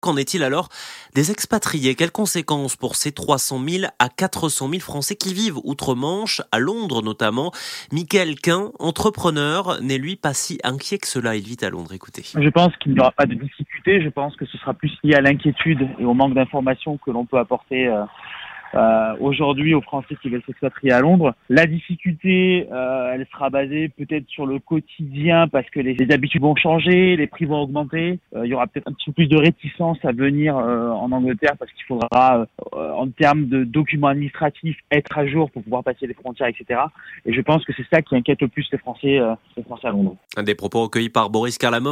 Qu'en est-il alors des expatriés? Quelles conséquences pour ces 300 000 à 400 000 Français qui vivent outre-Manche, à Londres notamment? Michael Quin, entrepreneur, n'est lui pas si inquiet que cela. Il vit à Londres. Écoutez. Je pense qu'il n'y aura pas de difficulté. Je pense que ce sera plus lié à l'inquiétude et au manque d'informations que l'on peut apporter euh, euh, aujourd'hui aux Français qui veulent s'expatrier à Londres. La difficulté, euh, elle sera basée peut-être sur le quotidien parce que les, habitudes vont changer, les prix vont augmenter. Euh, il y aura peut-être un petit peu plus de réticence à venir en Angleterre parce qu'il faudra, en termes de documents administratifs, être à jour pour pouvoir passer les frontières, etc. Et je pense que c'est ça qui inquiète le plus les Français, les Français à Londres. Un des propos recueillis par Boris Karlamov